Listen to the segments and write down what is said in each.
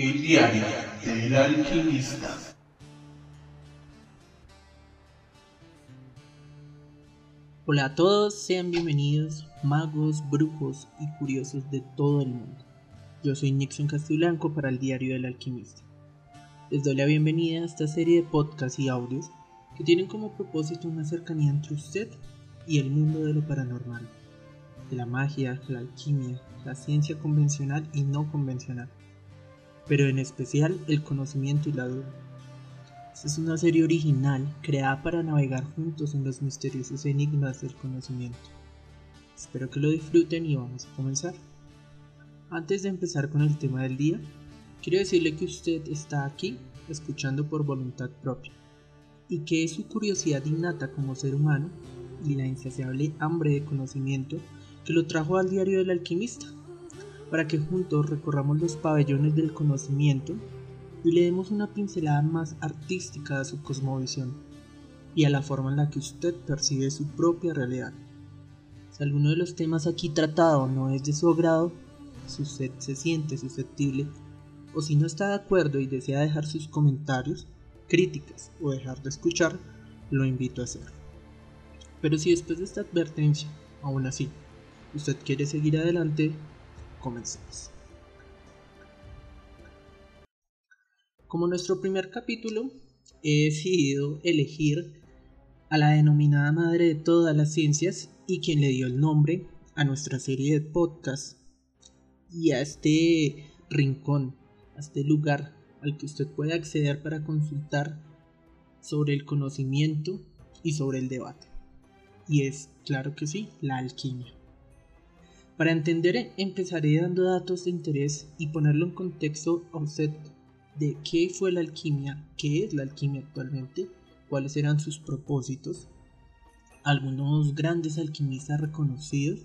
El diario del alquimista. Hola a todos, sean bienvenidos, magos, brujos y curiosos de todo el mundo. Yo soy Nixon Castellanco para el Diario del Alquimista. Les doy la bienvenida a esta serie de podcasts y audios que tienen como propósito una cercanía entre usted y el mundo de lo paranormal, de la magia, la alquimia, la ciencia convencional y no convencional, pero en especial el conocimiento y la duda. Esta es una serie original creada para navegar juntos en los misteriosos enigmas del conocimiento. Espero que lo disfruten y vamos a comenzar. Antes de empezar con el tema del día, quiero decirle que usted está aquí escuchando por voluntad propia y que es su curiosidad innata como ser humano y la insaciable hambre de conocimiento que lo trajo al diario del alquimista, para que juntos recorramos los pabellones del conocimiento y le demos una pincelada más artística a su cosmovisión y a la forma en la que usted percibe su propia realidad. Si alguno de los temas aquí tratados no es de su agrado, si usted se siente susceptible o si no está de acuerdo y desea dejar sus comentarios, críticas o dejar de escuchar, lo invito a hacerlo. Pero si después de esta advertencia, aún así, usted quiere seguir adelante, comencemos. Como nuestro primer capítulo, he decidido elegir a la denominada madre de todas las ciencias y quien le dio el nombre a nuestra serie de podcasts y a este rincón, a este lugar al que usted puede acceder para consultar sobre el conocimiento y sobre el debate. Y es, claro que sí, la alquimia. Para entender, empezaré dando datos de interés y ponerlo en contexto a usted de qué fue la alquimia, qué es la alquimia actualmente, cuáles eran sus propósitos, algunos grandes alquimistas reconocidos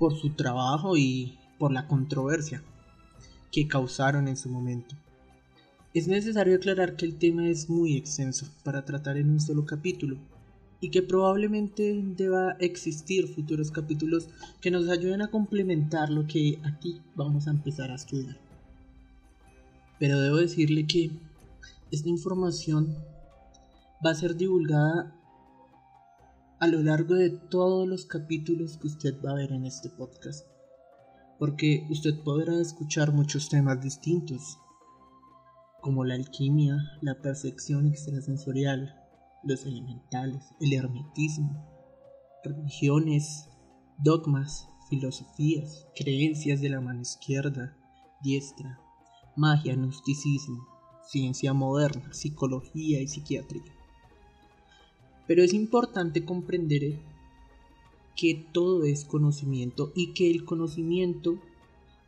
por su trabajo y por la controversia que causaron en su momento. Es necesario aclarar que el tema es muy extenso para tratar en un solo capítulo y que probablemente deba existir futuros capítulos que nos ayuden a complementar lo que aquí vamos a empezar a estudiar. Pero debo decirle que esta información va a ser divulgada a lo largo de todos los capítulos que usted va a ver en este podcast. Porque usted podrá escuchar muchos temas distintos, como la alquimia, la percepción extrasensorial, los elementales, el hermetismo, religiones, dogmas, filosofías, creencias de la mano izquierda, diestra, magia, gnosticismo, ciencia moderna, psicología y psiquiatría. Pero es importante comprender que todo es conocimiento y que el conocimiento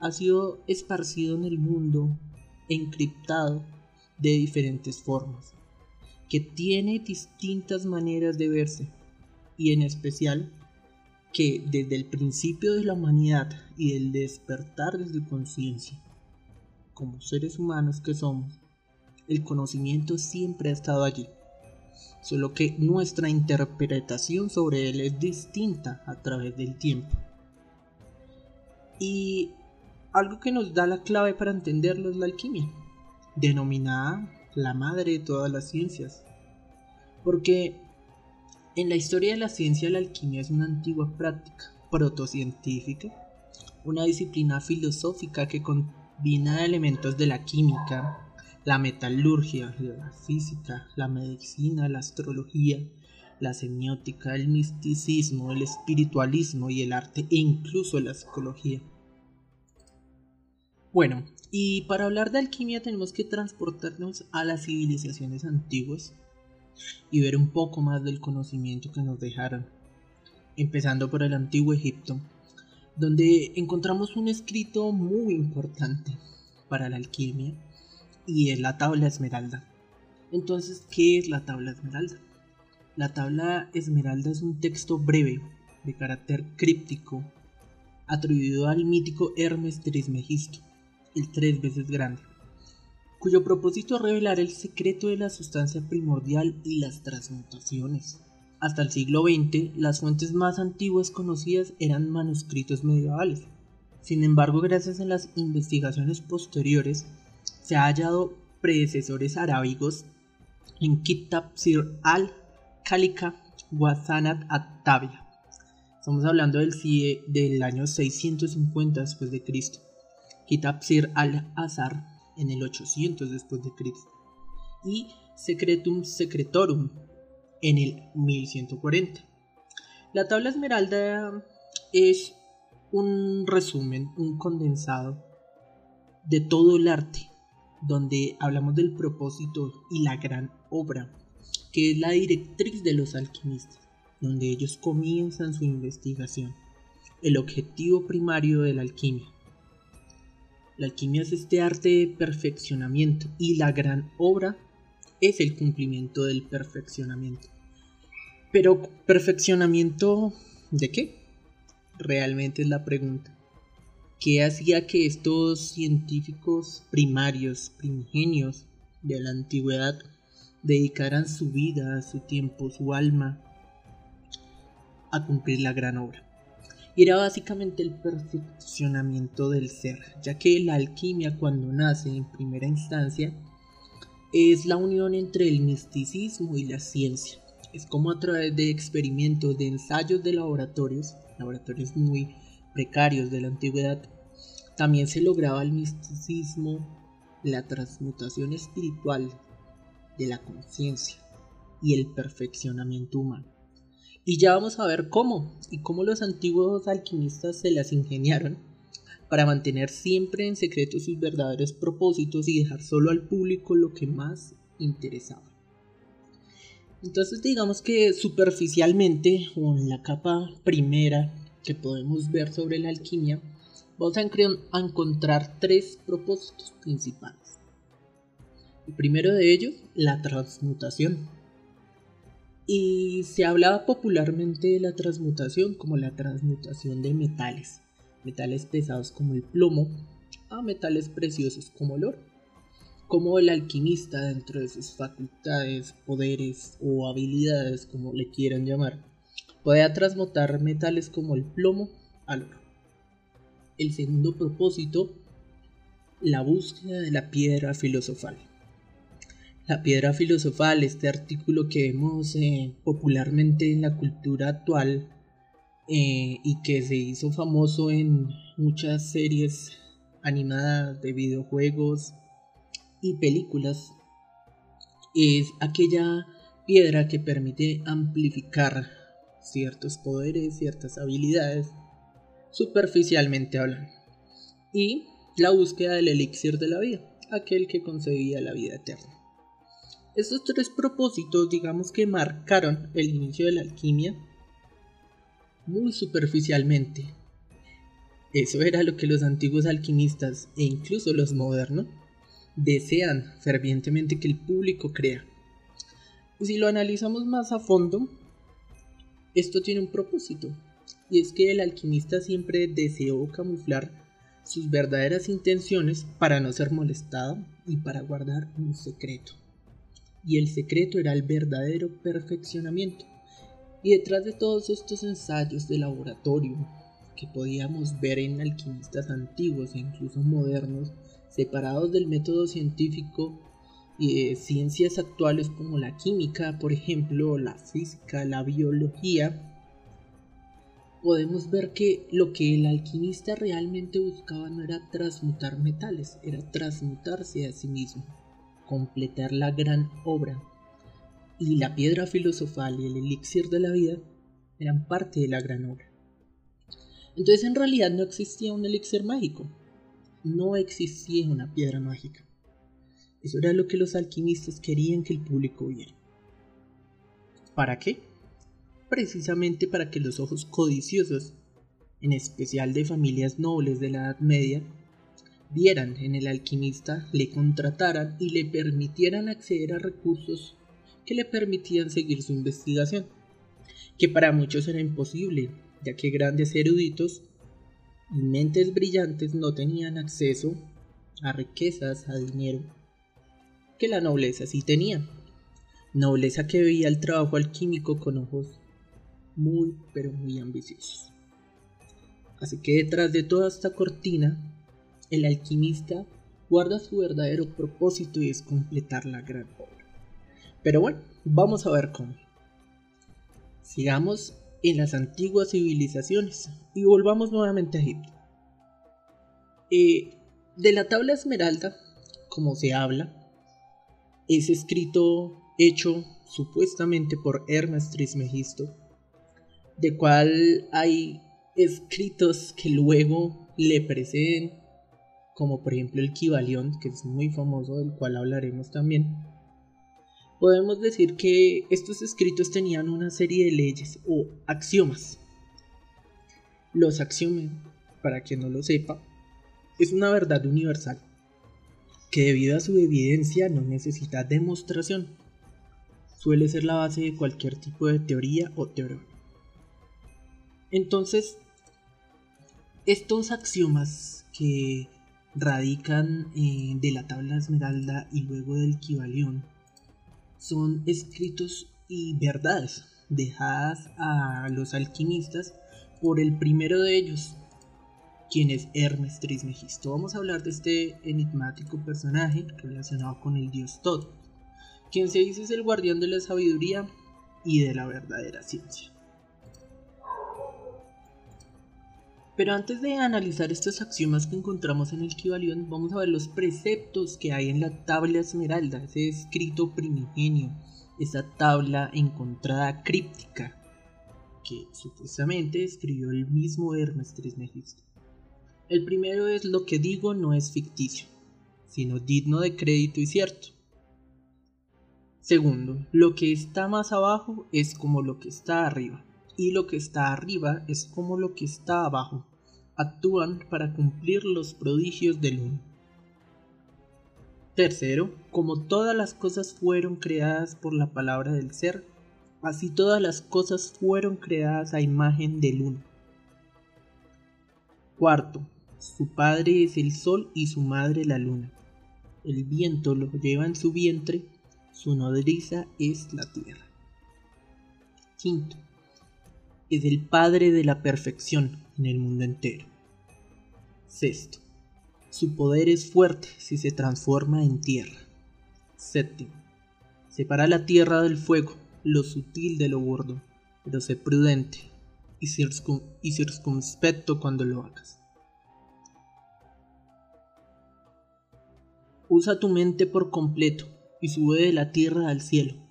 ha sido esparcido en el mundo, encriptado de diferentes formas, que tiene distintas maneras de verse y en especial que desde el principio de la humanidad y del despertar de su conciencia como seres humanos que somos, el conocimiento siempre ha estado allí, solo que nuestra interpretación sobre él es distinta a través del tiempo. Y algo que nos da la clave para entenderlo es la alquimia, denominada la madre de todas las ciencias, porque en la historia de la ciencia la alquimia es una antigua práctica protocientífica, una disciplina filosófica que combina elementos de la química, la metalurgia, la física, la medicina, la astrología, la semiótica, el misticismo, el espiritualismo y el arte e incluso la psicología. Bueno, y para hablar de alquimia tenemos que transportarnos a las civilizaciones antiguas y ver un poco más del conocimiento que nos dejaron, empezando por el antiguo Egipto, donde encontramos un escrito muy importante para la alquimia y es la tabla esmeralda. Entonces, ¿qué es la tabla esmeralda? La tabla esmeralda es un texto breve, de carácter críptico, atribuido al mítico Hermes Trismegisto, el tres veces grande, cuyo propósito es revelar el secreto de la sustancia primordial y las transmutaciones. Hasta el siglo XX, las fuentes más antiguas conocidas eran manuscritos medievales. Sin embargo, gracias a las investigaciones posteriores, se ha hallado predecesores arábigos en Kitab Sir al-Khalika Wasanat at-Tabia. Estamos hablando del, del año 650 después de Cristo. Kitab Sir al-Azhar en el 800 después de Cristo. Y Secretum Secretorum en el 1140. La tabla esmeralda es un resumen, un condensado de todo el arte, donde hablamos del propósito y la gran obra, que es la directriz de los alquimistas, donde ellos comienzan su investigación, el objetivo primario de la alquimia. La alquimia es este arte de perfeccionamiento y la gran obra es el cumplimiento del perfeccionamiento. Pero perfeccionamiento de qué? Realmente es la pregunta. ¿Qué hacía que estos científicos primarios, primigenios de la antigüedad, dedicaran su vida, su tiempo, su alma a cumplir la gran obra? Era básicamente el perfeccionamiento del ser, ya que la alquimia cuando nace en primera instancia es la unión entre el misticismo y la ciencia. Es como a través de experimentos, de ensayos de laboratorios, laboratorios muy precarios de la antigüedad, también se lograba el misticismo, la transmutación espiritual de la conciencia y el perfeccionamiento humano. Y ya vamos a ver cómo y cómo los antiguos alquimistas se las ingeniaron para mantener siempre en secreto sus verdaderos propósitos y dejar solo al público lo que más interesaba. Entonces digamos que superficialmente o en la capa primera que podemos ver sobre la alquimia, vamos a, encontrar tres propósitos principales. El primero de ellos, la transmutación. Y se hablaba popularmente de la transmutación como la transmutación de metales, metales pesados como el plomo, a metales preciosos como el oro como el alquimista dentro de sus facultades, poderes o habilidades, como le quieran llamar, puede transmutar metales como el plomo al oro. El segundo propósito, la búsqueda de la piedra filosofal. La piedra filosofal, este artículo que vemos eh, popularmente en la cultura actual eh, y que se hizo famoso en muchas series animadas de videojuegos, y películas es aquella piedra que permite amplificar ciertos poderes, ciertas habilidades, superficialmente hablando. Y la búsqueda del elixir de la vida, aquel que concebía la vida eterna. Estos tres propósitos, digamos que marcaron el inicio de la alquimia muy superficialmente. Eso era lo que los antiguos alquimistas e incluso los modernos desean fervientemente que el público crea. Si lo analizamos más a fondo, esto tiene un propósito, y es que el alquimista siempre deseó camuflar sus verdaderas intenciones para no ser molestado y para guardar un secreto. Y el secreto era el verdadero perfeccionamiento. Y detrás de todos estos ensayos de laboratorio que podíamos ver en alquimistas antiguos e incluso modernos, separados del método científico y ciencias actuales como la química, por ejemplo, la física, la biología, podemos ver que lo que el alquimista realmente buscaba no era transmutar metales, era transmutarse a sí mismo, completar la gran obra. Y la piedra filosofal y el elixir de la vida eran parte de la gran obra. Entonces en realidad no existía un elixir mágico, no existía una piedra mágica. Eso era lo que los alquimistas querían que el público viera. ¿Para qué? Precisamente para que los ojos codiciosos, en especial de familias nobles de la Edad Media, vieran en el alquimista, le contrataran y le permitieran acceder a recursos que le permitían seguir su investigación, que para muchos era imposible, ya que grandes eruditos y mentes brillantes no tenían acceso a riquezas, a dinero, que la nobleza sí tenía. Nobleza que veía el trabajo alquímico con ojos muy, pero muy ambiciosos. Así que detrás de toda esta cortina, el alquimista guarda su verdadero propósito y es completar la gran obra. Pero bueno, vamos a ver cómo. Sigamos en las antiguas civilizaciones y volvamos nuevamente a Egipto. Eh, de la tabla esmeralda, como se habla, es escrito, hecho supuestamente por Hermes Trismegisto, de cual hay escritos que luego le preceden, como por ejemplo el Kibalión, que es muy famoso, del cual hablaremos también. Podemos decir que estos escritos tenían una serie de leyes o axiomas. Los axiomas, para quien no lo sepa, es una verdad universal que debido a su evidencia no necesita demostración. Suele ser la base de cualquier tipo de teoría o teorema. Entonces, estos axiomas que radican eh, de la tabla esmeralda y luego del Kibalión son escritos y verdades dejadas a los alquimistas por el primero de ellos, quien es Hermes Trismegisto. Vamos a hablar de este enigmático personaje relacionado con el dios Tod, quien se dice es el guardián de la sabiduría y de la verdadera ciencia. Pero antes de analizar estos axiomas que encontramos en el Kibalión, vamos a ver los preceptos que hay en la tabla esmeralda, ese escrito primigenio, esa tabla encontrada críptica que supuestamente escribió el mismo Hermes Trismegisto. El primero es lo que digo no es ficticio, sino digno de crédito y cierto. Segundo, lo que está más abajo es como lo que está arriba y lo que está arriba es como lo que está abajo. Actúan para cumplir los prodigios del uno. Tercero, como todas las cosas fueron creadas por la palabra del ser, así todas las cosas fueron creadas a imagen del uno. Cuarto, su padre es el sol y su madre la luna. El viento lo lleva en su vientre, su nodriza es la tierra. Quinto, es el Padre de la perfección en el mundo entero. Sexto, su poder es fuerte si se transforma en tierra. Séptimo, separa la tierra del fuego, lo sutil de lo gordo, pero sé prudente y, y circunspecto cuando lo hagas. Usa tu mente por completo y sube de la tierra al cielo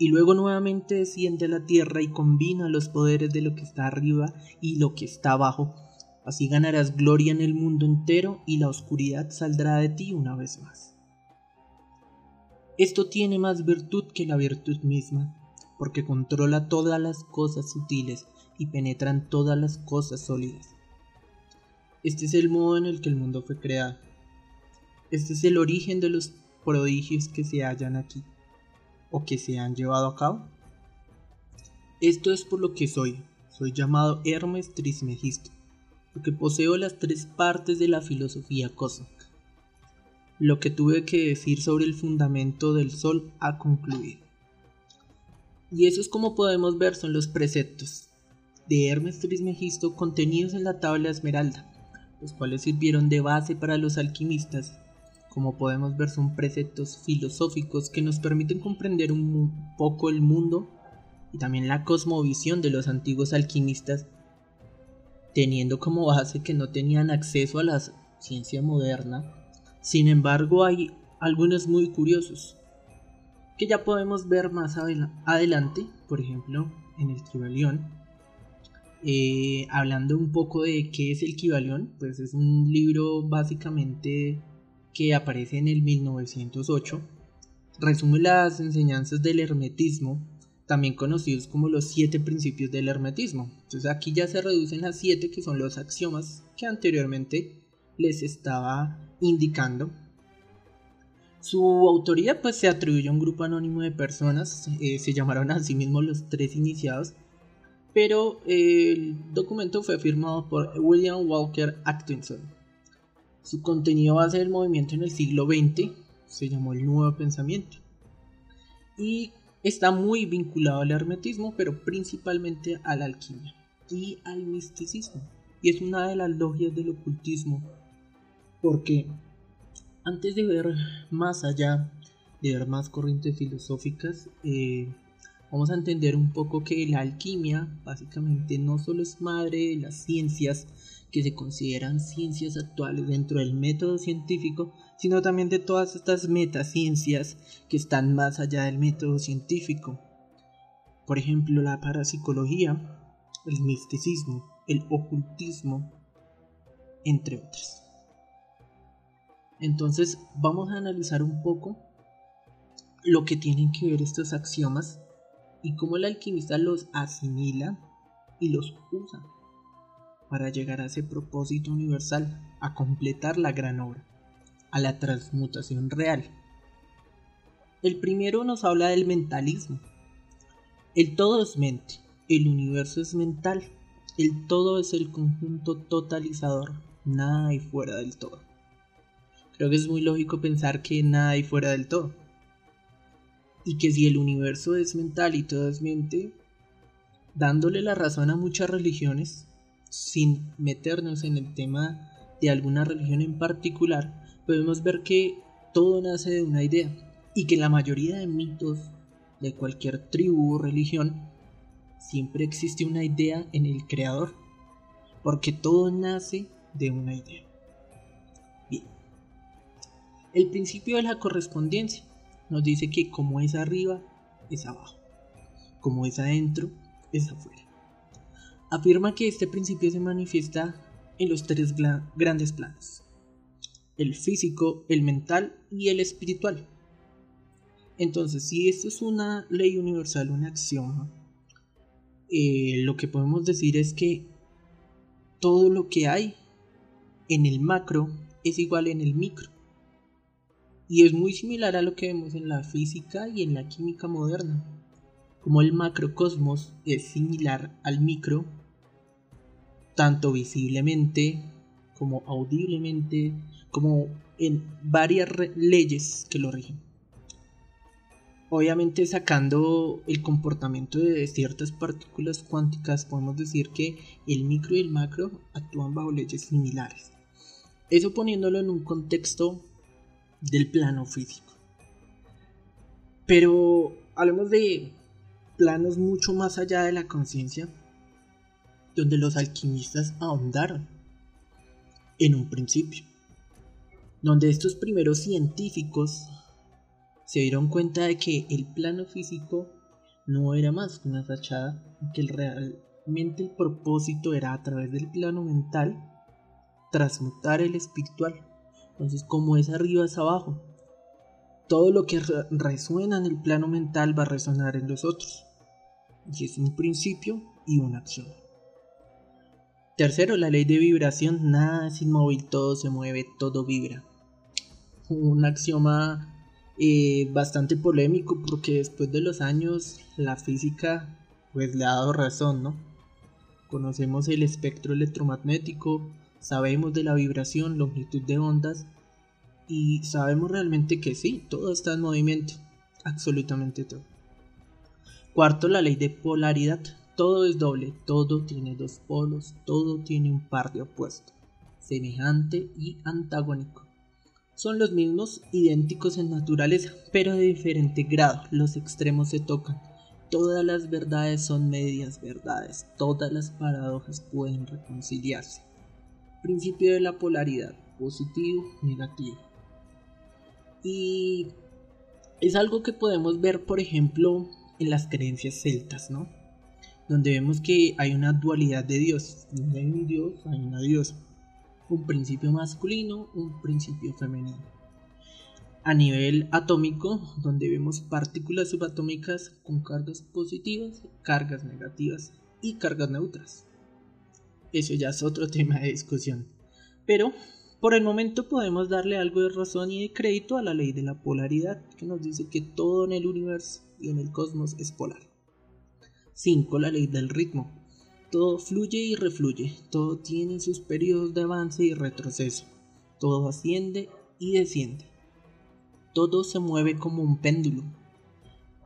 y luego nuevamente desciende a la tierra y combina los poderes de lo que está arriba y lo que está abajo. Así ganarás gloria en el mundo entero y la oscuridad saldrá de ti una vez más. Esto tiene más virtud que la virtud misma, porque controla todas las cosas sutiles y penetra en todas las cosas sólidas. Este es el modo en el que el mundo fue creado. Este es el origen de los prodigios que se hallan aquí o que se han llevado a cabo? Esto es por lo que soy. Soy llamado Hermes Trismegisto, porque poseo las tres partes de la filosofía cósmica. Lo que tuve que decir sobre el fundamento del Sol ha concluido. Y eso es como podemos ver son los preceptos de Hermes Trismegisto contenidos en la tabla esmeralda, los cuales sirvieron de base para los alquimistas como podemos ver, son preceptos filosóficos que nos permiten comprender un poco el mundo y también la cosmovisión de los antiguos alquimistas, teniendo como base que no tenían acceso a la ciencia moderna. Sin embargo, hay algunos muy curiosos que ya podemos ver más adelante, por ejemplo, en el Kibalión. Eh, hablando un poco de qué es el Kibalión, pues es un libro básicamente que aparece en el 1908, resume las enseñanzas del hermetismo, también conocidos como los siete principios del hermetismo. Entonces aquí ya se reducen a siete que son los axiomas que anteriormente les estaba indicando. Su autoría pues se atribuye a un grupo anónimo de personas, eh, se llamaron a sí mismos los tres iniciados, pero el documento fue firmado por William Walker Atkinson, su contenido base del movimiento en el siglo XX se llamó el Nuevo Pensamiento y está muy vinculado al hermetismo, pero principalmente a la alquimia y al misticismo. Y es una de las logias del ocultismo, porque Antes de ver más allá, de ver más corrientes filosóficas, eh, vamos a entender un poco que la alquimia básicamente no solo es madre de las ciencias que se consideran ciencias actuales dentro del método científico, sino también de todas estas metaciencias que están más allá del método científico. Por ejemplo, la parapsicología, el misticismo, el ocultismo, entre otras. Entonces vamos a analizar un poco lo que tienen que ver estos axiomas y cómo el alquimista los asimila y los usa para llegar a ese propósito universal, a completar la gran obra, a la transmutación real. El primero nos habla del mentalismo. El todo es mente, el universo es mental, el todo es el conjunto totalizador, nada hay fuera del todo. Creo que es muy lógico pensar que nada hay fuera del todo. Y que si el universo es mental y todo es mente, dándole la razón a muchas religiones, sin meternos en el tema de alguna religión en particular, podemos ver que todo nace de una idea y que la mayoría de mitos de cualquier tribu o religión siempre existe una idea en el creador, porque todo nace de una idea. Bien, el principio de la correspondencia nos dice que como es arriba, es abajo, como es adentro, es afuera afirma que este principio se manifiesta en los tres grandes planos, el físico, el mental y el espiritual. Entonces, si esto es una ley universal, un axioma, eh, lo que podemos decir es que todo lo que hay en el macro es igual en el micro. Y es muy similar a lo que vemos en la física y en la química moderna. Como el macrocosmos es similar al micro, tanto visiblemente como audiblemente, como en varias leyes que lo rigen. Obviamente sacando el comportamiento de ciertas partículas cuánticas, podemos decir que el micro y el macro actúan bajo leyes similares. Eso poniéndolo en un contexto del plano físico. Pero hablemos de planos mucho más allá de la conciencia, donde los alquimistas ahondaron en un principio, donde estos primeros científicos se dieron cuenta de que el plano físico no era más que una fachada que realmente el propósito era a través del plano mental transmutar el espiritual. Entonces, como es arriba es abajo. Todo lo que resuena en el plano mental va a resonar en los otros. Y es un principio y una acción. Tercero, la ley de vibración. Nada es inmóvil, todo se mueve, todo vibra. Un axioma eh, bastante polémico porque después de los años la física pues le ha dado razón, ¿no? Conocemos el espectro electromagnético, sabemos de la vibración, longitud de ondas y sabemos realmente que sí, todo está en movimiento, absolutamente todo. Cuarto, la ley de polaridad. Todo es doble, todo tiene dos polos, todo tiene un par de opuestos, semejante y antagónico. Son los mismos, idénticos en naturaleza, pero de diferente grado, los extremos se tocan. Todas las verdades son medias verdades, todas las paradojas pueden reconciliarse. Principio de la polaridad, positivo, negativo. Y es algo que podemos ver, por ejemplo, en las creencias celtas, ¿no? Donde vemos que hay una dualidad de Dios. Hay un Dios, hay una diosa. Un principio masculino, un principio femenino. A nivel atómico, donde vemos partículas subatómicas con cargas positivas, cargas negativas y cargas neutras. Eso ya es otro tema de discusión. Pero por el momento podemos darle algo de razón y de crédito a la ley de la polaridad, que nos dice que todo en el universo y en el cosmos es polar. 5. La ley del ritmo. Todo fluye y refluye, todo tiene sus periodos de avance y retroceso, todo asciende y desciende. Todo se mueve como un péndulo.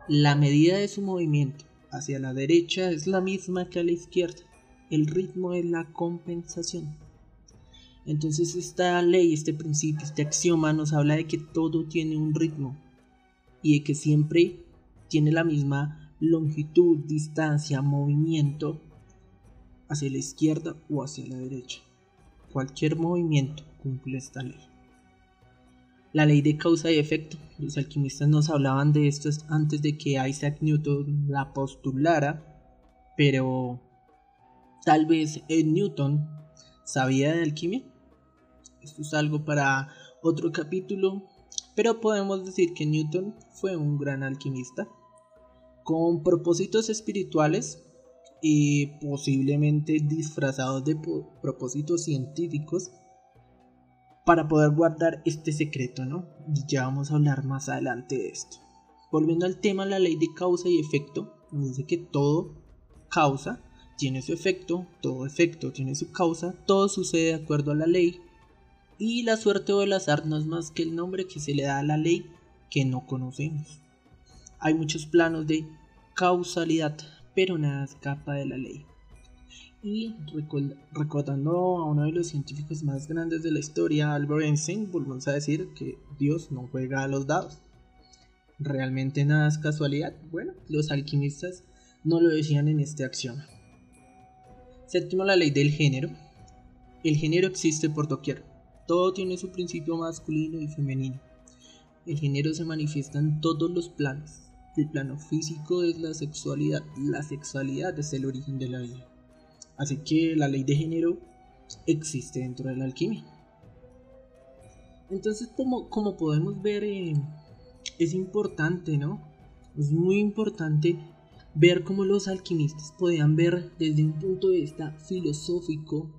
La medida de su movimiento hacia la derecha es la misma que a la izquierda. El ritmo es la compensación. Entonces esta ley, este principio, este axioma nos habla de que todo tiene un ritmo y de que siempre tiene la misma longitud, distancia, movimiento hacia la izquierda o hacia la derecha. Cualquier movimiento cumple esta ley. La ley de causa y efecto. Los alquimistas nos hablaban de esto antes de que Isaac Newton la postulara, pero tal vez Ed Newton sabía de alquimia. Esto es algo para otro capítulo, pero podemos decir que Newton fue un gran alquimista con propósitos espirituales y posiblemente disfrazados de propósitos científicos para poder guardar este secreto, ¿no? Y ya vamos a hablar más adelante de esto. Volviendo al tema, la ley de causa y efecto nos dice que todo causa tiene su efecto, todo efecto tiene su causa, todo sucede de acuerdo a la ley. Y la suerte o el azar no es más que el nombre que se le da a la ley que no conocemos. Hay muchos planos de causalidad, pero nada escapa de la ley. Y recordando a uno de los científicos más grandes de la historia, Albert Einstein, volvemos a decir que Dios no juega a los dados. ¿Realmente nada es casualidad? Bueno, los alquimistas no lo decían en este axioma. Séptimo, la ley del género. El género existe por doquier. Todo tiene su principio masculino y femenino. El género se manifiesta en todos los planos. El plano físico es la sexualidad. La sexualidad es el origen de la vida. Así que la ley de género existe dentro de la alquimia. Entonces, como, como podemos ver, eh, es importante, ¿no? Es muy importante ver cómo los alquimistas podían ver desde un punto de vista filosófico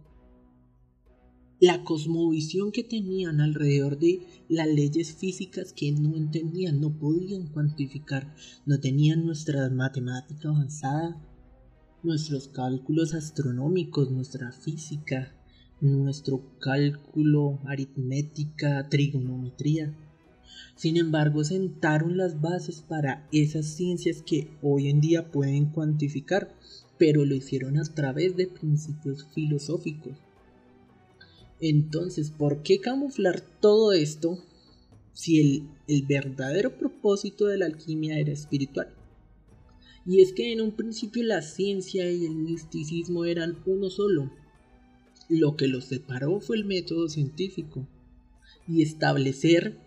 la cosmovisión que tenían alrededor de las leyes físicas que no entendían, no podían cuantificar, no tenían nuestra matemática avanzada, nuestros cálculos astronómicos, nuestra física, nuestro cálculo aritmética, trigonometría. Sin embargo, sentaron las bases para esas ciencias que hoy en día pueden cuantificar, pero lo hicieron a través de principios filosóficos. Entonces, ¿por qué camuflar todo esto si el, verdadero propósito de la alquimia era espiritual? Y es que en un principio la ciencia y el misticismo eran uno solo. Lo que los separó fue el método científico y establecer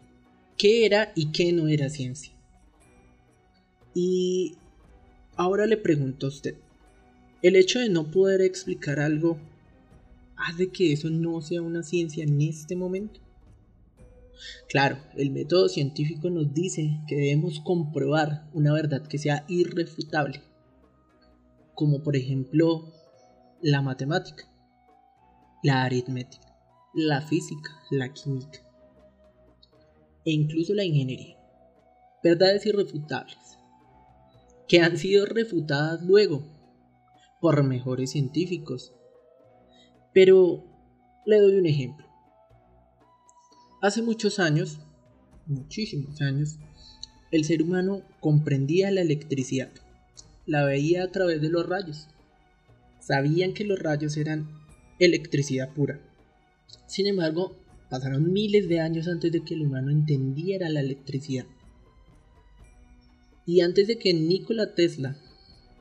qué era y qué no era ciencia. Y ahora le pregunto a usted, ¿el hecho de no poder explicar algo hace que eso no sea una ciencia en este momento? Claro, el método científico nos dice que debemos comprobar una verdad que sea irrefutable, como por ejemplo la matemática, la aritmética, la física, la química e incluso la ingeniería. Verdades irrefutables, que han sido refutadas luego por mejores científicos. Pero le doy un ejemplo. Hace muchos años, muchísimos años, el ser humano comprendía la electricidad, la veía a través de los rayos. Sabían que los rayos eran electricidad pura. Sin embargo, pasaron miles de años antes de que el humano entendiera la electricidad. Y antes de que Nikola Tesla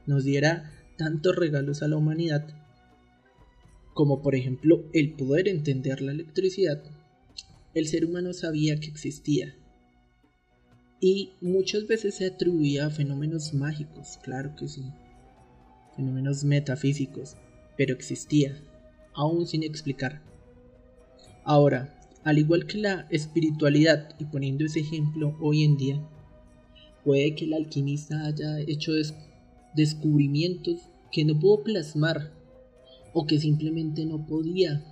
nos diera tantos regalos a la humanidad, como por ejemplo el poder entender la electricidad, el ser humano sabía que existía. Y muchas veces se atribuía a fenómenos mágicos, claro que sí. Fenómenos metafísicos, pero existía, aún sin explicar. Ahora, al igual que la espiritualidad, y poniendo ese ejemplo hoy en día, puede que el alquimista haya hecho descubrimientos que no pudo plasmar o que simplemente no podía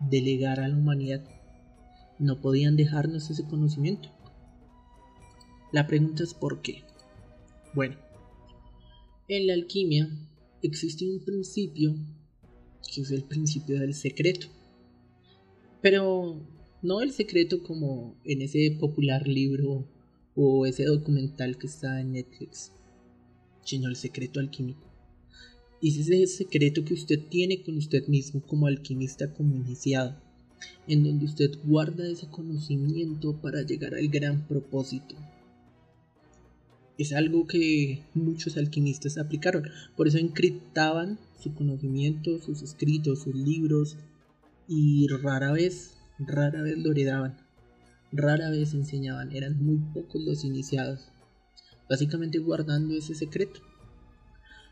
delegar a la humanidad no podían dejarnos ese conocimiento. La pregunta es ¿por qué? Bueno, en la alquimia existe un principio que es el principio del secreto. Pero no el secreto como en ese popular libro o ese documental que está en Netflix, sino el secreto alquímico. Y es ese secreto que usted tiene con usted mismo como alquimista, como iniciado en donde usted guarda ese conocimiento para llegar al gran propósito. Es algo que muchos alquimistas aplicaron, por eso encriptaban su conocimiento, sus escritos, sus libros, y rara vez, rara vez lo heredaban, rara vez enseñaban, eran muy pocos los iniciados, básicamente guardando ese secreto,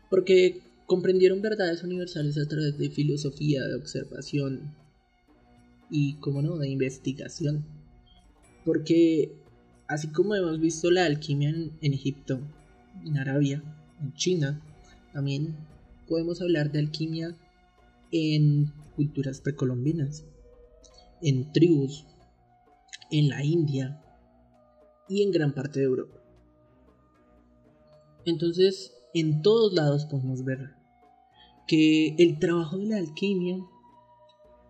porque comprendieron verdades universales a través de filosofía, de observación, y, como no, de investigación. Porque así como hemos visto la alquimia en, Egipto, en Arabia, en China, también podemos hablar de alquimia en culturas precolombinas, en tribus, en la India y en gran parte de Europa. Entonces, en todos lados podemos ver que el trabajo de la alquimia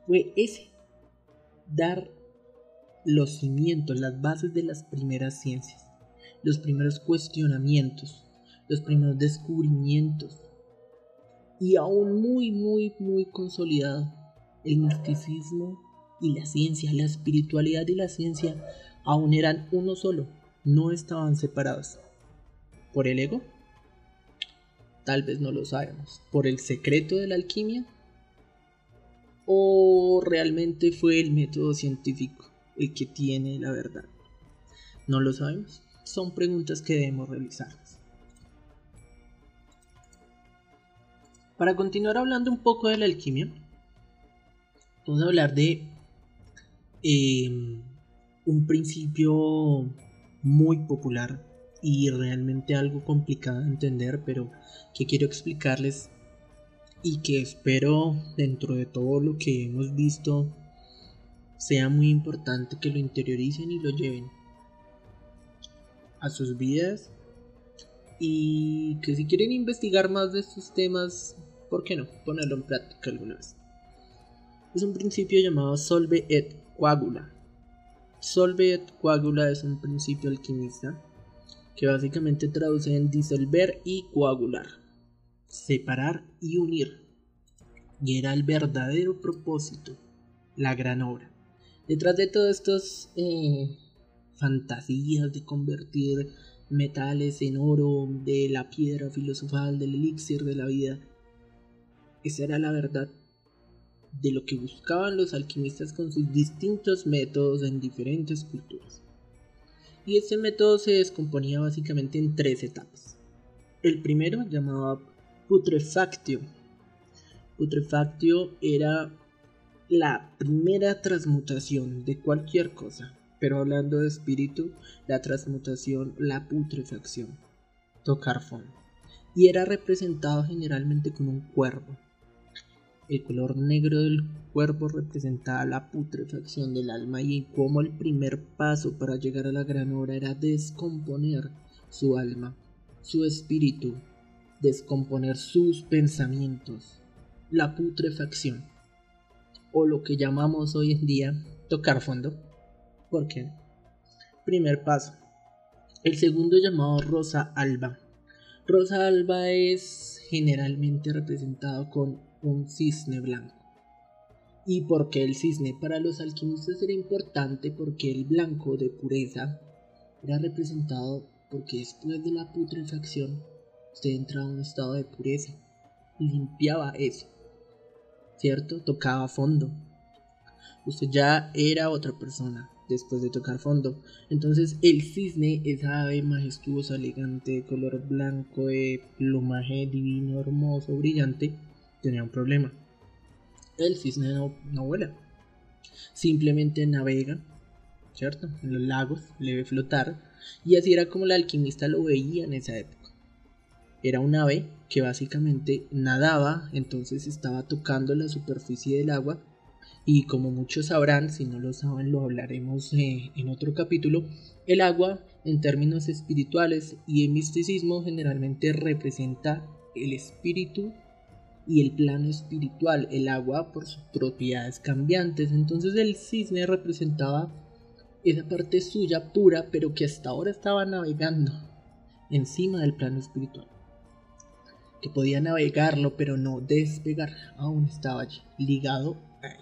fue ese, dar los cimientos, las bases de las primeras ciencias, los primeros cuestionamientos, los primeros descubrimientos. Y aún muy, muy, muy consolidado, el misticismo y la ciencia, la espiritualidad y la ciencia aún eran uno solo, no estaban separados. ¿Por el ego? Tal vez no lo sabemos. ¿Por el secreto de la alquimia? ¿O realmente fue el método científico el que tiene la verdad? No lo sabemos. Son preguntas que debemos realizar. Para continuar hablando un poco de la alquimia, vamos a hablar de em, un principio muy popular y realmente algo complicado de entender, pero que quiero explicarles y que espero dentro de todo lo que hemos visto sea muy importante que lo interioricen y lo lleven a sus vidas y que si quieren investigar más de estos temas, ¿por qué no? Ponerlo en práctica alguna vez. Es un principio llamado solve et coagula. Solve et coagula es un principio alquimista que básicamente traduce en disolver y coagular separar y unir. Y era el verdadero propósito, la gran obra. Detrás de todas estas eh, fantasías de convertir metales en oro, de la piedra filosofal, del elixir de la vida, esa era la verdad de lo que buscaban los alquimistas con sus distintos métodos en diferentes culturas. Y este método se descomponía básicamente en tres etapas. El primero, llamado putrefactio. Putrefactio era la primera transmutación de cualquier cosa, pero hablando de espíritu, la transmutación, la putrefacción, tocar fondo. Y era representado generalmente con un cuervo. El color negro del cuervo representaba la putrefacción del alma y como el primer paso para llegar a la gran hora era descomponer su alma, su espíritu, descomponer sus pensamientos, la putrefacción, o lo que llamamos hoy en día tocar fondo. ¿Por qué? Primer paso. El segundo llamado rosa alba. Rosa alba es generalmente representado con un cisne blanco. ¿Y por qué el cisne? Para los alquimistas era importante porque el blanco de pureza era representado porque después de la putrefacción usted entraba a un estado de pureza, limpiaba eso, ¿cierto? Tocaba fondo. Usted ya era otra persona después de tocar fondo. Entonces el cisne, esa ave majestuosa, elegante, de color blanco, de plumaje divino, hermoso, brillante, tenía un problema. El cisne no, no vuela. Simplemente navega, ¿cierto? En los lagos, le ve flotar. Y así era como el alquimista lo veía en esa época. Era un ave que básicamente nadaba, entonces estaba tocando la superficie del agua y como muchos sabrán, si no lo saben lo hablaremos eh, en otro capítulo, el agua en términos espirituales y en misticismo generalmente representa el espíritu y el plano espiritual, el agua por sus propiedades cambiantes, entonces el cisne representaba esa parte suya pura pero que hasta ahora estaba navegando encima del plano espiritual que podía navegarlo pero no despegar, aún estaba allí, ligado a él.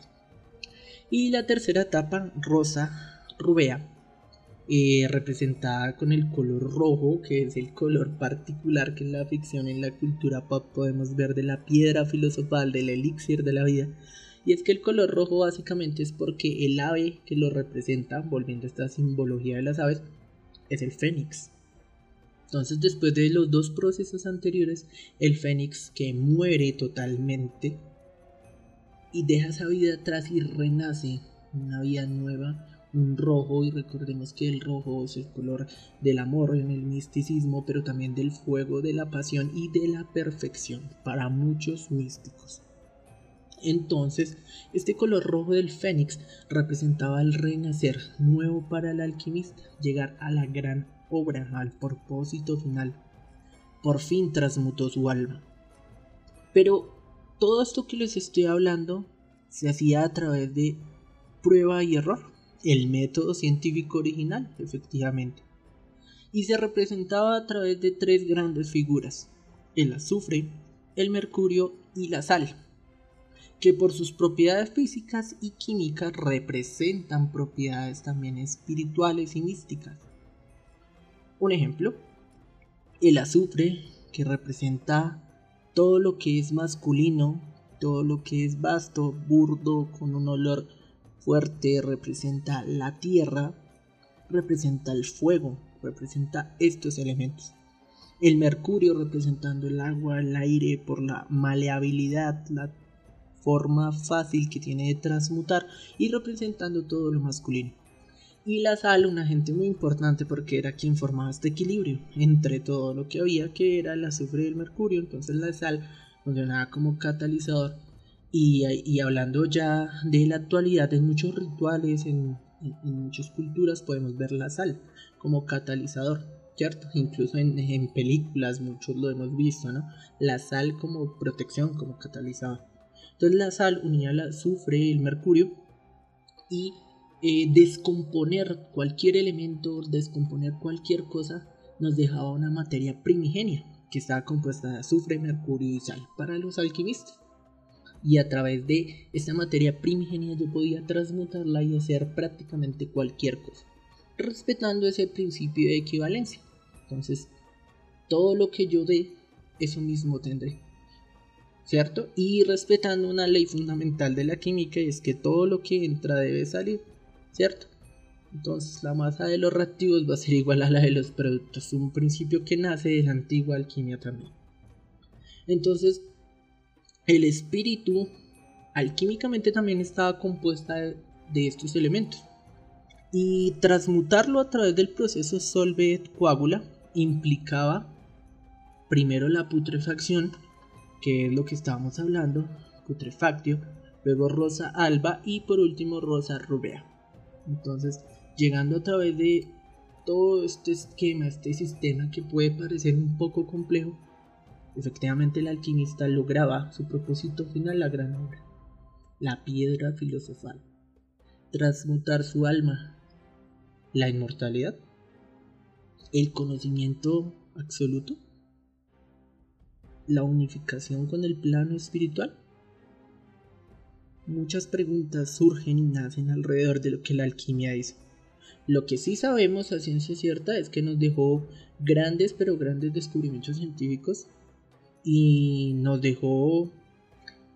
Y la tercera etapa, rosa rubea, eh, representada con el color rojo, que es el color particular que en la ficción, en la cultura pop podemos ver de la piedra filosofal, del elixir de la vida. Y es que el color rojo básicamente es porque el ave que lo representa, volviendo a esta simbología de las aves, es el fénix. Entonces después de los dos procesos anteriores, el fénix que muere totalmente y deja esa vida atrás y renace una vida nueva, rojo y recordemos que el rojo es el color del amor en el misticismo, pero también del fuego, de la pasión y de la perfección para muchos místicos. Entonces, este color rojo del fénix representaba el renacer nuevo para el alquimista, llegar a la gran obra, al propósito final. Por fin transmutó su alma. Pero todo esto que les estoy hablando se hacía a través de prueba y error, el método científico original, efectivamente. Y se representaba a través de tres grandes figuras, el azufre, el mercurio y la sal que por sus propiedades físicas y químicas representan propiedades también espirituales y místicas. Un ejemplo, el azufre, que representa todo lo que es masculino, todo lo que es vasto, burdo, con un olor fuerte, representa la tierra, representa el fuego, representa estos elementos. El mercurio representando el agua, el aire por la maleabilidad, la forma fácil que tiene de transmutar y representando todo lo masculino. Y la sal, un agente muy importante porque era quien formaba este equilibrio entre todo lo que había, que era el azufre y el mercurio. Entonces la sal funcionaba como catalizador. Y, hablando ya de la actualidad, en muchos rituales, en, muchas culturas podemos ver la sal como catalizador. ¿cierto? Incluso en, películas muchos lo hemos visto, ¿no? La sal como protección, como catalizador. Entonces la sal unía el azufre, el mercurio y eh, descomponer cualquier elemento, descomponer cualquier cosa, nos dejaba una materia primigenia que estaba compuesta de azufre, mercurio y sal para los alquimistas. Y a través de esta materia primigenia yo podía transmutarla y hacer prácticamente cualquier cosa, respetando ese principio de equivalencia. Entonces, todo lo que yo dé, eso mismo tendré. ¿cierto? Y respetando una ley fundamental de la química es que todo lo que entra debe salir, ¿cierto? Entonces la masa de los reactivos va a ser igual a la de los productos, un principio que nace de la antigua alquimia también. Entonces, el espíritu alquímicamente también estaba compuesta de estos elementos. Y transmutarlo a través del proceso solvet-coágula implicaba primero la putrefacción que es lo que estábamos hablando, putrefactio, luego rosa alba y por último rosa rubea. Entonces, llegando a través de todo este esquema, este sistema que puede parecer un poco complejo, efectivamente el alquimista lograba su propósito final, la gran obra, la piedra filosofal, transmutar su alma, la inmortalidad, el conocimiento absoluto la unificación con el plano espiritual? Muchas preguntas surgen y nacen alrededor de lo que la alquimia hizo. Lo que sí sabemos a ciencia cierta es que nos dejó grandes pero grandes descubrimientos científicos y nos dejó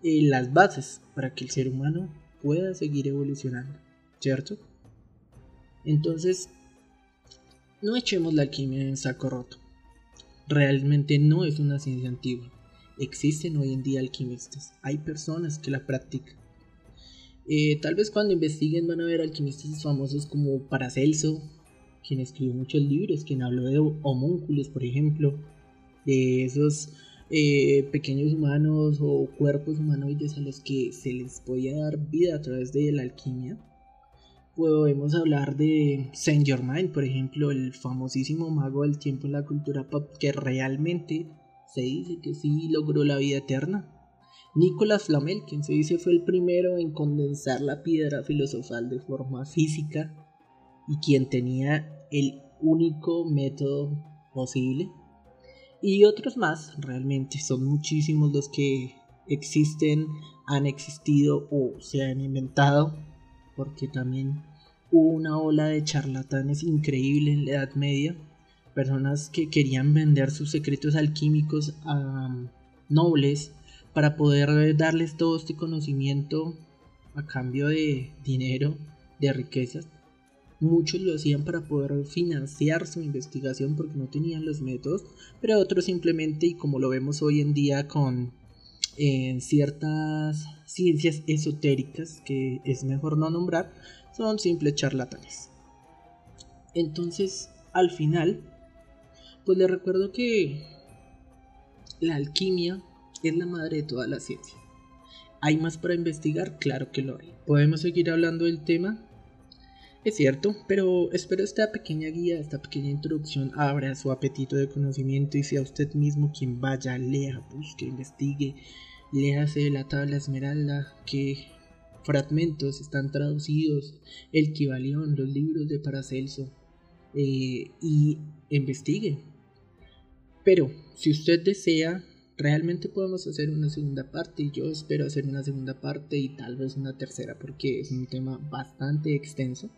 eh, las bases para que el ser humano pueda seguir evolucionando, ¿cierto? Entonces, no echemos la alquimia en saco roto realmente no es una ciencia antigua. Existen hoy en día alquimistas, hay personas que la practican. Eh, tal vez cuando investiguen van a ver alquimistas famosos como Paracelso, quien escribió muchos libros, quien habló de homúnculos, por ejemplo, de esos eh, pequeños humanos o cuerpos humanoides a los que se les podía dar vida a través de la alquimia podemos hablar de Saint Germain, por ejemplo, el famosísimo mago del tiempo en la cultura pop que realmente se dice que sí logró la vida eterna. Nicolas Flamel, quien se dice fue el primero en condensar la piedra filosofal de forma física y quien tenía el único método posible. Y otros más, realmente son muchísimos los que existen, han existido o se han inventado porque también hubo una ola de charlatanes increíble en la Edad Media, personas que querían vender sus secretos alquímicos a um, nobles para poder darles todo este conocimiento a cambio de dinero, de riquezas. Muchos lo hacían para poder financiar su investigación porque no tenían los métodos, pero otros simplemente, y como lo vemos hoy en día con en ciertas ciencias esotéricas que es mejor no nombrar, son simples charlatanes. Entonces, al final, pues les recuerdo que la alquimia es la madre de toda la ciencia. ¿Hay más para investigar? Claro que lo hay. ¿Podemos seguir hablando del tema? Es cierto, pero espero esta pequeña guía, esta pequeña introducción abra su apetito de conocimiento y sea usted mismo quien vaya, lea, busque, investigue, léase la tabla esmeralda, que fragmentos están traducidos, el Kibalión, los libros de Paracelso, eh, y investigue. Pero si usted desea, realmente podemos hacer una segunda parte y yo espero hacer una segunda parte y tal vez una tercera porque es un tema bastante extenso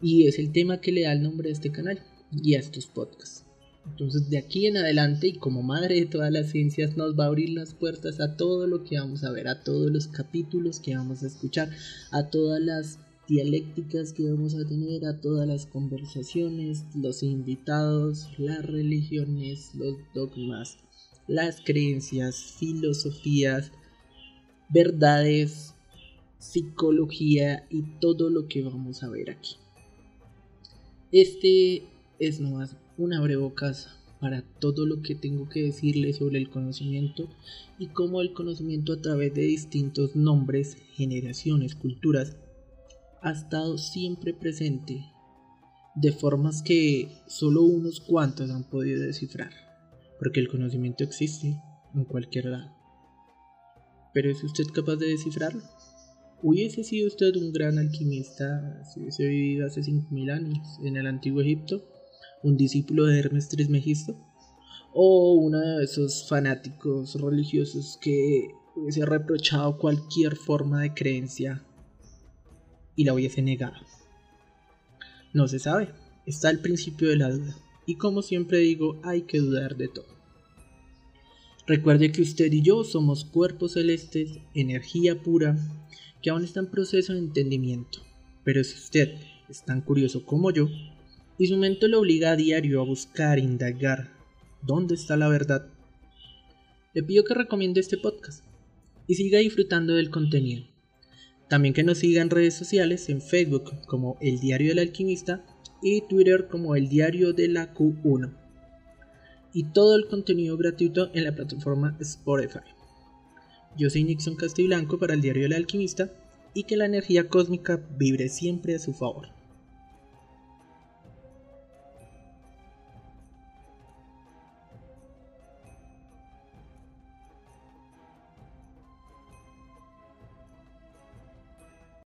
y es el tema que le da el nombre a este canal y a estos podcasts. Entonces de aquí en adelante y como madre de todas las ciencias nos va a abrir las puertas a todo lo que vamos a ver, a todos los capítulos que vamos a escuchar, a todas las dialécticas que vamos a tener, a todas las conversaciones, los invitados, las religiones, los dogmas, las creencias, filosofías, verdades, psicología y todo lo que vamos a ver aquí. Este es nomás un abrebocas para todo lo que tengo que decirle sobre el conocimiento y cómo el conocimiento a través de distintos nombres, generaciones, culturas, ha estado siempre presente de formas que solo unos cuantos han podido descifrar, porque el conocimiento existe en cualquier lado. Pero ¿es usted capaz de descifrarlo? ¿Hubiese sido usted un gran alquimista si hubiese vivido hace 5.000 años en el antiguo Egipto? ¿Un discípulo de Hermes Trismegisto? ¿O uno de esos fanáticos religiosos que hubiese reprochado cualquier forma de creencia y la hubiese negado? No se sabe, está al principio de la duda. Y como siempre digo, hay que dudar de todo. Recuerde que usted y yo somos cuerpos celestes, energía pura, que aún está en proceso de entendimiento. Pero si usted es tan curioso como yo, y su mente lo obliga a diario a buscar, indagar, ¿dónde está la verdad? Le pido que recomiende este podcast y siga disfrutando del contenido. También que nos siga en redes sociales, en Facebook como El Diario del Alquimista y Twitter como El Diario de la Q1. Y todo el contenido gratuito en la plataforma Spotify. Yo soy Nixon Castiblanco para el Diario del Alquimista y que la energía cósmica vibre siempre a su favor.